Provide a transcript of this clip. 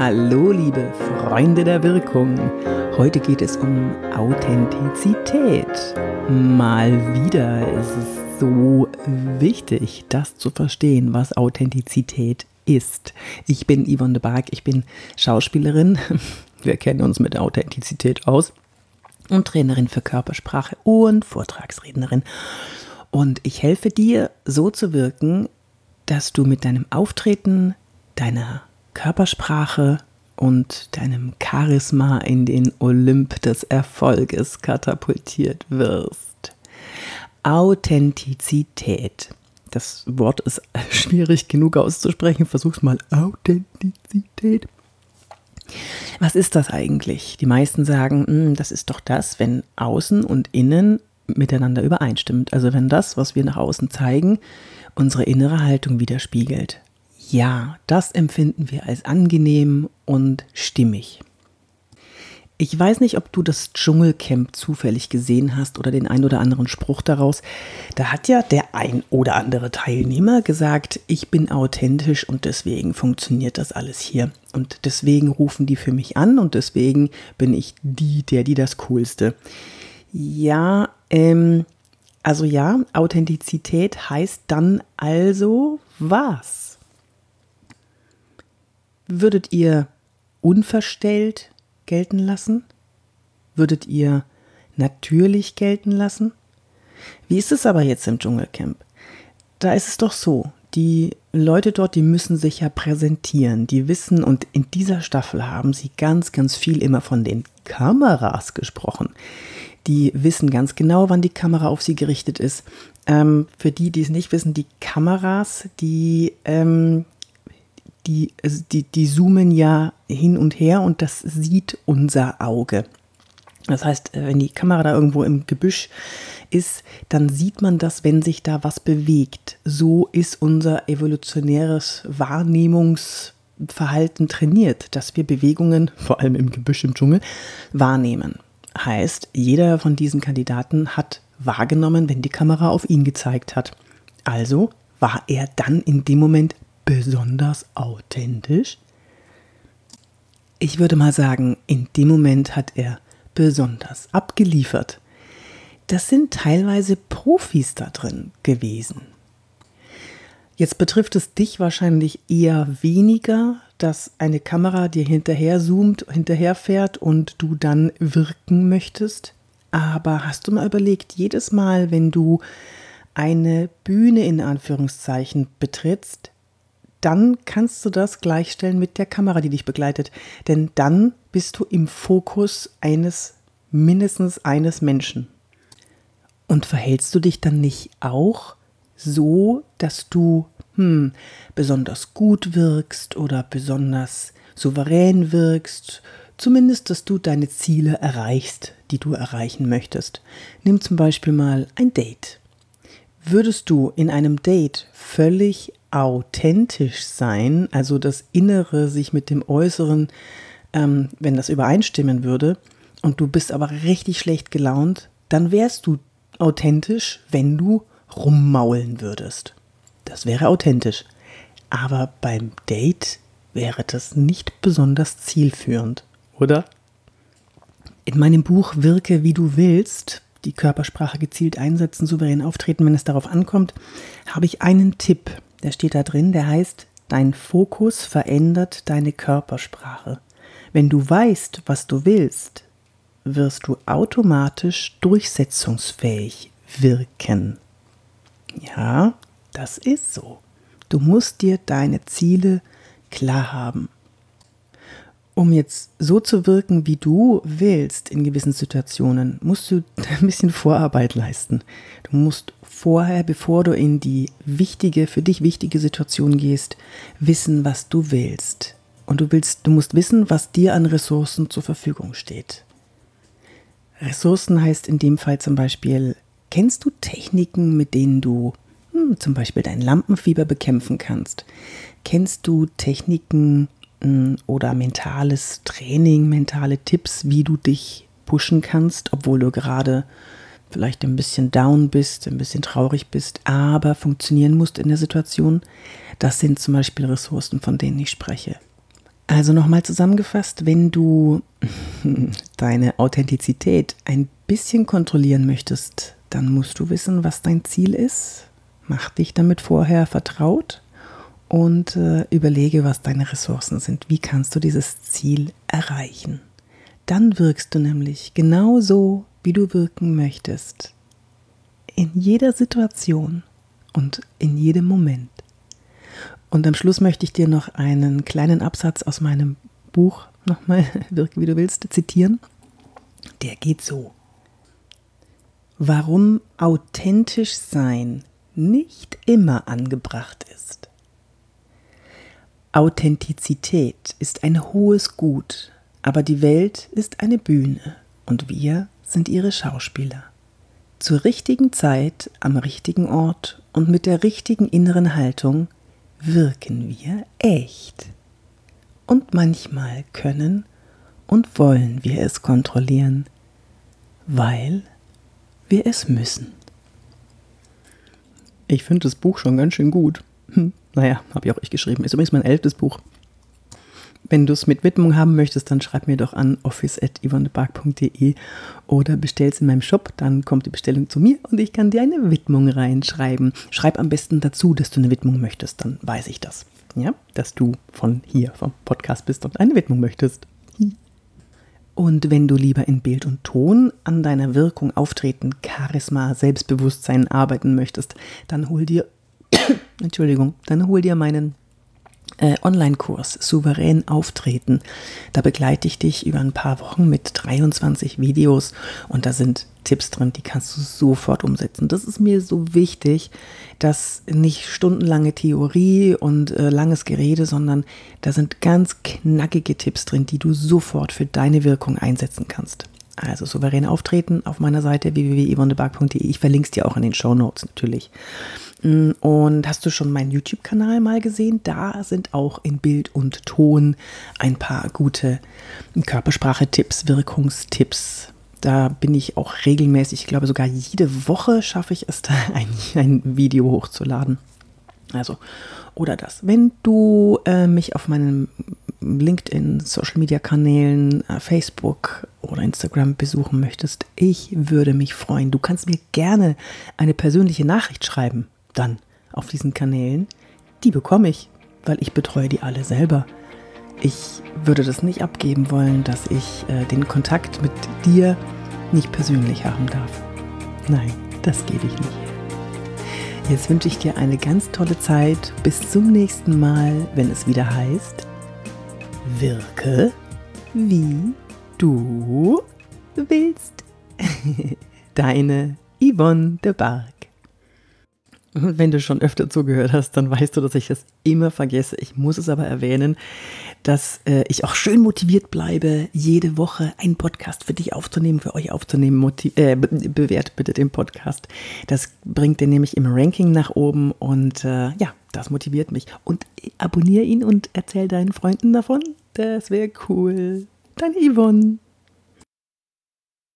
Hallo, liebe Freunde der Wirkung. Heute geht es um Authentizität. Mal wieder ist es so wichtig, das zu verstehen, was Authentizität ist. Ich bin Yvonne de Barg, ich bin Schauspielerin. Wir kennen uns mit Authentizität aus. Und Trainerin für Körpersprache und Vortragsrednerin. Und ich helfe dir, so zu wirken, dass du mit deinem Auftreten, deiner Körpersprache und deinem Charisma in den Olymp des Erfolges katapultiert wirst. Authentizität. Das Wort ist schwierig genug auszusprechen. Versuch's mal. Authentizität. Was ist das eigentlich? Die meisten sagen, hm, das ist doch das, wenn außen und innen miteinander übereinstimmt. Also wenn das, was wir nach außen zeigen, unsere innere Haltung widerspiegelt. Ja, das empfinden wir als angenehm und stimmig. Ich weiß nicht, ob du das Dschungelcamp zufällig gesehen hast oder den ein oder anderen Spruch daraus. Da hat ja der ein oder andere Teilnehmer gesagt, ich bin authentisch und deswegen funktioniert das alles hier. Und deswegen rufen die für mich an und deswegen bin ich die, der, die das Coolste. Ja, ähm, also ja, Authentizität heißt dann also was? Würdet ihr unverstellt gelten lassen? Würdet ihr natürlich gelten lassen? Wie ist es aber jetzt im Dschungelcamp? Da ist es doch so, die Leute dort, die müssen sich ja präsentieren. Die wissen, und in dieser Staffel haben sie ganz, ganz viel immer von den Kameras gesprochen. Die wissen ganz genau, wann die Kamera auf sie gerichtet ist. Ähm, für die, die es nicht wissen, die Kameras, die, ähm, die, also die, die zoomen ja hin und her und das sieht unser Auge. Das heißt, äh, wenn die Kamera da irgendwo im Gebüsch ist, dann sieht man das, wenn sich da was bewegt. So ist unser evolutionäres Wahrnehmungsverhalten trainiert, dass wir Bewegungen, vor allem im Gebüsch im Dschungel, wahrnehmen. Heißt, jeder von diesen Kandidaten hat wahrgenommen, wenn die Kamera auf ihn gezeigt hat. Also war er dann in dem Moment besonders authentisch? Ich würde mal sagen, in dem Moment hat er besonders abgeliefert. Das sind teilweise Profis da drin gewesen. Jetzt betrifft es dich wahrscheinlich eher weniger, dass eine Kamera dir hinterher zoomt, hinterherfährt und du dann wirken möchtest. Aber hast du mal überlegt, jedes Mal, wenn du eine Bühne in Anführungszeichen betrittst, dann kannst du das gleichstellen mit der Kamera, die dich begleitet. Denn dann bist du im Fokus eines, mindestens eines Menschen. Und verhältst du dich dann nicht auch so, dass du hm, besonders gut wirkst oder besonders souverän wirkst, zumindest, dass du deine Ziele erreichst, die du erreichen möchtest. Nimm zum Beispiel mal ein Date. Würdest du in einem Date völlig authentisch sein, also das Innere sich mit dem Äußeren, ähm, wenn das übereinstimmen würde, und du bist aber richtig schlecht gelaunt, dann wärst du authentisch, wenn du rummaulen würdest. Das wäre authentisch. Aber beim Date wäre das nicht besonders zielführend, oder? In meinem Buch Wirke wie du willst, die Körpersprache gezielt einsetzen, souverän auftreten, wenn es darauf ankommt, habe ich einen Tipp, der steht da drin, der heißt, dein Fokus verändert deine Körpersprache. Wenn du weißt, was du willst, wirst du automatisch durchsetzungsfähig wirken. Ja, das ist so. Du musst dir deine Ziele klar haben. Um jetzt so zu wirken, wie du willst in gewissen Situationen, musst du ein bisschen Vorarbeit leisten. Du musst vorher, bevor du in die wichtige, für dich wichtige Situation gehst, wissen, was du willst. Und du willst, du musst wissen, was dir an Ressourcen zur Verfügung steht. Ressourcen heißt in dem Fall zum Beispiel, kennst du Techniken, mit denen du hm, zum Beispiel dein Lampenfieber bekämpfen kannst? Kennst du Techniken oder mentales Training, mentale Tipps, wie du dich pushen kannst, obwohl du gerade vielleicht ein bisschen down bist, ein bisschen traurig bist, aber funktionieren musst in der Situation? Das sind zum Beispiel Ressourcen, von denen ich spreche. Also nochmal zusammengefasst, wenn du deine Authentizität ein bisschen kontrollieren möchtest, dann musst du wissen, was dein Ziel ist. Mach dich damit vorher vertraut und äh, überlege, was deine Ressourcen sind. Wie kannst du dieses Ziel erreichen? Dann wirkst du nämlich genau so, wie du wirken möchtest. In jeder Situation und in jedem Moment. Und am Schluss möchte ich dir noch einen kleinen Absatz aus meinem Buch nochmal, wirke wie du willst, zitieren. Der geht so. Warum authentisch sein nicht immer angebracht ist. Authentizität ist ein hohes Gut, aber die Welt ist eine Bühne und wir sind ihre Schauspieler. Zur richtigen Zeit, am richtigen Ort und mit der richtigen inneren Haltung wirken wir echt. Und manchmal können und wollen wir es kontrollieren, weil wir es müssen. Ich finde das Buch schon ganz schön gut. Hm, naja, habe ich auch ich geschrieben. Ist übrigens mein elftes Buch. Wenn du es mit Widmung haben möchtest, dann schreib mir doch an office.yvonnebark.de oder bestell es in meinem Shop, dann kommt die Bestellung zu mir und ich kann dir eine Widmung reinschreiben. Schreib am besten dazu, dass du eine Widmung möchtest, dann weiß ich das. Ja, dass du von hier, vom Podcast bist und eine Widmung möchtest. Und wenn du lieber in Bild und Ton an deiner Wirkung, Auftreten, Charisma, Selbstbewusstsein arbeiten möchtest, dann hol dir, Entschuldigung, dann hol dir meinen äh, Online-Kurs Souverän auftreten. Da begleite ich dich über ein paar Wochen mit 23 Videos und da sind Tipps drin, die kannst du sofort umsetzen. Das ist mir so wichtig, dass nicht stundenlange Theorie und äh, langes Gerede, sondern da sind ganz knackige Tipps drin, die du sofort für deine Wirkung einsetzen kannst. Also souverän auftreten auf meiner Seite www.yvonnebark.de. Ich verlinke es dir auch in den Show Notes natürlich. Mm, und hast du schon meinen YouTube-Kanal mal gesehen? Da sind auch in Bild und Ton ein paar gute Körpersprache-Tipps, Wirkungstipps. Da bin ich auch regelmäßig, ich glaube sogar jede Woche schaffe ich es, da ein, ein Video hochzuladen. Also, oder das. Wenn du äh, mich auf meinen LinkedIn, Social Media Kanälen, äh, Facebook oder Instagram besuchen möchtest, ich würde mich freuen. Du kannst mir gerne eine persönliche Nachricht schreiben dann auf diesen Kanälen, die bekomme ich, weil ich betreue die alle selber. Ich würde das nicht abgeben wollen, dass ich äh, den Kontakt mit dir nicht persönlich haben darf. Nein, das gebe ich nicht. Jetzt wünsche ich dir eine ganz tolle Zeit. Bis zum nächsten Mal, wenn es wieder heißt, wirke wie du willst. Deine Yvonne de Barg. Wenn du schon öfter zugehört hast, dann weißt du, dass ich das immer vergesse. Ich muss es aber erwähnen, dass äh, ich auch schön motiviert bleibe, jede Woche einen Podcast für dich aufzunehmen, für euch aufzunehmen. Motiv äh, bewert bitte den Podcast. Das bringt den nämlich im Ranking nach oben und äh, ja, das motiviert mich. Und abonniere ihn und erzähl deinen Freunden davon. Das wäre cool. Deine Yvonne.